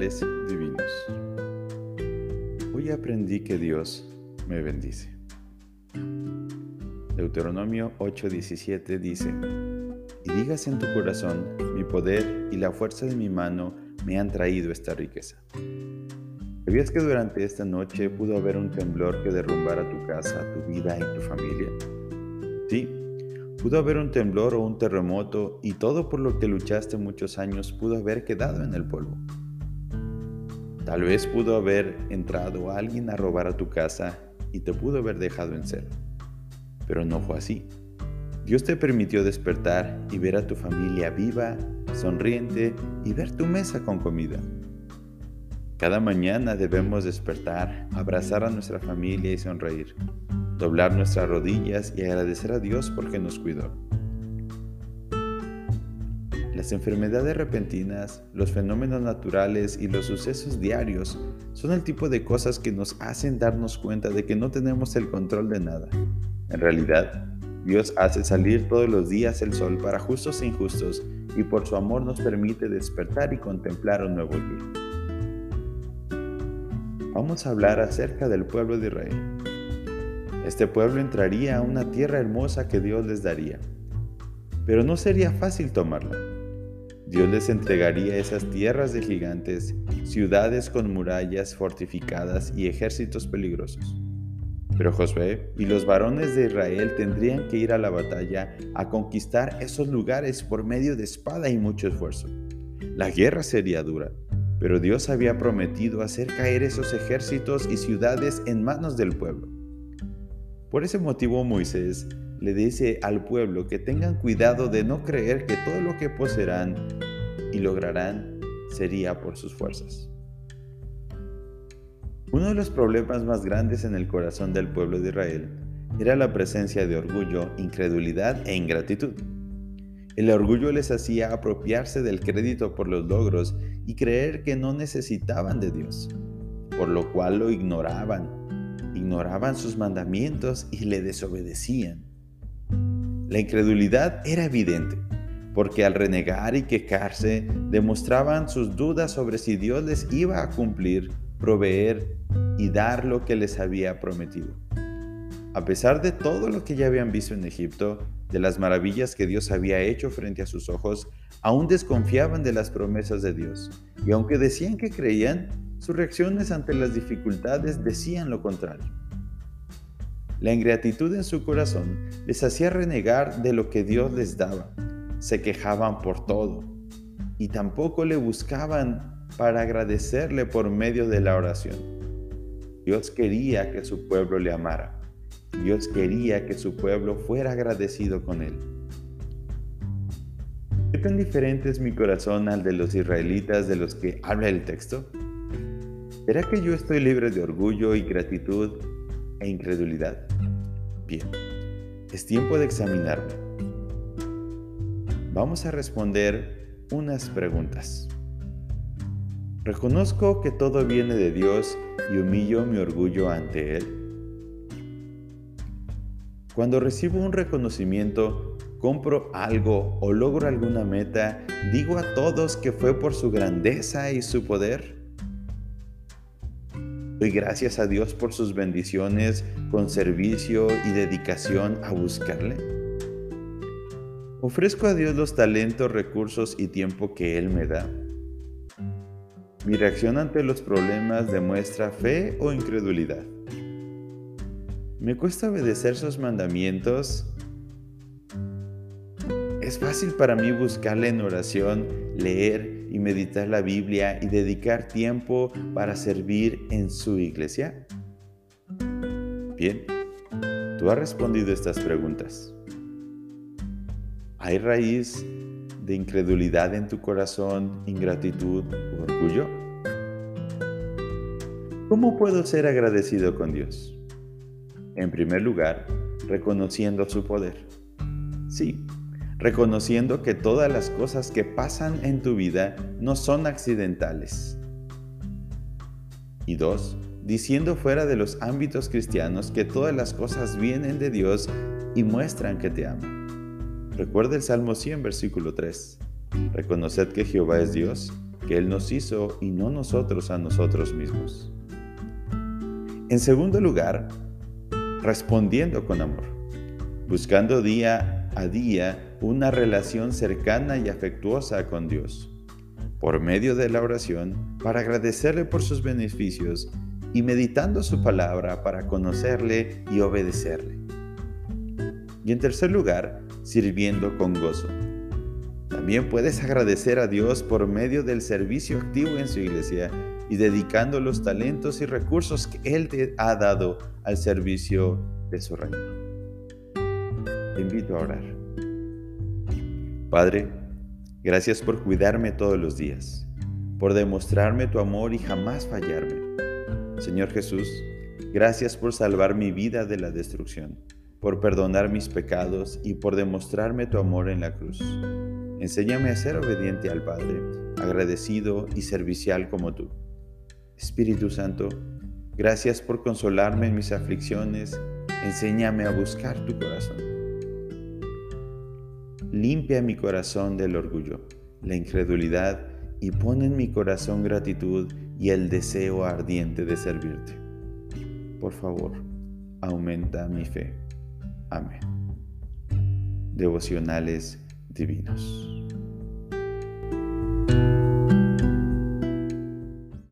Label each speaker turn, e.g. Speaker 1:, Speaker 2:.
Speaker 1: divinos. Hoy aprendí que Dios me bendice. Deuteronomio 8:17 dice, y digas en tu corazón, mi poder y la fuerza de mi mano me han traído esta riqueza. ¿Sabías que durante esta noche pudo haber un temblor que derrumbara tu casa, tu vida y tu familia? Sí, pudo haber un temblor o un terremoto y todo por lo que luchaste muchos años pudo haber quedado en el polvo. Tal vez pudo haber entrado alguien a robar a tu casa y te pudo haber dejado en cero. Pero no fue así. Dios te permitió despertar y ver a tu familia viva, sonriente y ver tu mesa con comida. Cada mañana debemos despertar, abrazar a nuestra familia y sonreír, doblar nuestras rodillas y agradecer a Dios porque nos cuidó. Las enfermedades repentinas, los fenómenos naturales y los sucesos diarios son el tipo de cosas que nos hacen darnos cuenta de que no tenemos el control de nada. En realidad, Dios hace salir todos los días el sol para justos e injustos y por su amor nos permite despertar y contemplar un nuevo día vamos a hablar acerca del pueblo de Israel. Este pueblo entraría a una tierra hermosa que Dios les daría, pero no sería fácil tomarla. Dios les entregaría esas tierras de gigantes, ciudades con murallas fortificadas y ejércitos peligrosos. Pero Josué y los varones de Israel tendrían que ir a la batalla a conquistar esos lugares por medio de espada y mucho esfuerzo. La guerra sería dura, pero Dios había prometido hacer caer esos ejércitos y ciudades en manos del pueblo. Por ese motivo Moisés le dice al pueblo que tengan cuidado de no creer que todo lo que poseerán y lograrán sería por sus fuerzas. Uno de los problemas más grandes en el corazón del pueblo de Israel era la presencia de orgullo, incredulidad e ingratitud. El orgullo les hacía apropiarse del crédito por los logros y creer que no necesitaban de Dios, por lo cual lo ignoraban, ignoraban sus mandamientos y le desobedecían. La incredulidad era evidente, porque al renegar y quejarse demostraban sus dudas sobre si Dios les iba a cumplir, proveer y dar lo que les había prometido. A pesar de todo lo que ya habían visto en Egipto, de las maravillas que Dios había hecho frente a sus ojos, aún desconfiaban de las promesas de Dios. Y aunque decían que creían, sus reacciones ante las dificultades decían lo contrario. La ingratitud en su corazón les hacía renegar de lo que Dios les daba. Se quejaban por todo y tampoco le buscaban para agradecerle por medio de la oración. Dios quería que su pueblo le amara Dios quería que su pueblo fuera agradecido con él. ¿Qué tan diferente es mi corazón al de los israelitas de los que habla el texto? ¿Será que yo estoy libre de orgullo, gratitud e incredulidad? Es tiempo de examinarme. Vamos a responder unas preguntas. ¿Reconozco que todo viene de Dios y humillo mi orgullo ante Él? Cuando recibo un reconocimiento, compro algo o logro alguna meta, digo a todos que fue por su grandeza y su poder. Doy gracias a Dios por sus bendiciones con servicio y dedicación a buscarle. Ofrezco a Dios los talentos, recursos y tiempo que Él me da. Mi reacción ante los problemas demuestra fe o incredulidad. ¿Me cuesta obedecer sus mandamientos? Es fácil para mí buscarle en oración, leer y meditar la Biblia y dedicar tiempo para servir en su iglesia. Bien, tú has respondido estas preguntas. ¿Hay raíz de incredulidad en tu corazón, ingratitud o orgullo? ¿Cómo puedo ser agradecido con Dios? En primer lugar, reconociendo su poder. Sí, reconociendo que todas las cosas que pasan en tu vida no son accidentales. Y dos, diciendo fuera de los ámbitos cristianos que todas las cosas vienen de Dios y muestran que te ama. Recuerda el Salmo 100, versículo 3. Reconoced que Jehová es Dios, que Él nos hizo y no nosotros a nosotros mismos. En segundo lugar, respondiendo con amor, buscando día a día una relación cercana y afectuosa con Dios, por medio de la oración, para agradecerle por sus beneficios y meditando su palabra para conocerle y obedecerle. Y en tercer lugar, sirviendo con gozo. También puedes agradecer a Dios por medio del servicio activo en su iglesia y dedicando los talentos y recursos que Él te ha dado al servicio de su reino. Te invito a orar. Padre, gracias por cuidarme todos los días, por demostrarme tu amor y jamás fallarme. Señor Jesús, gracias por salvar mi vida de la destrucción, por perdonar mis pecados y por demostrarme tu amor en la cruz. Enséñame a ser obediente al Padre, agradecido y servicial como tú. Espíritu Santo, gracias por consolarme en mis aflicciones. Enséñame a buscar tu corazón. Limpia mi corazón del orgullo, la incredulidad y pon en mi corazón gratitud y el deseo ardiente de servirte. Por favor, aumenta mi fe. Amén. Devocionales divinos.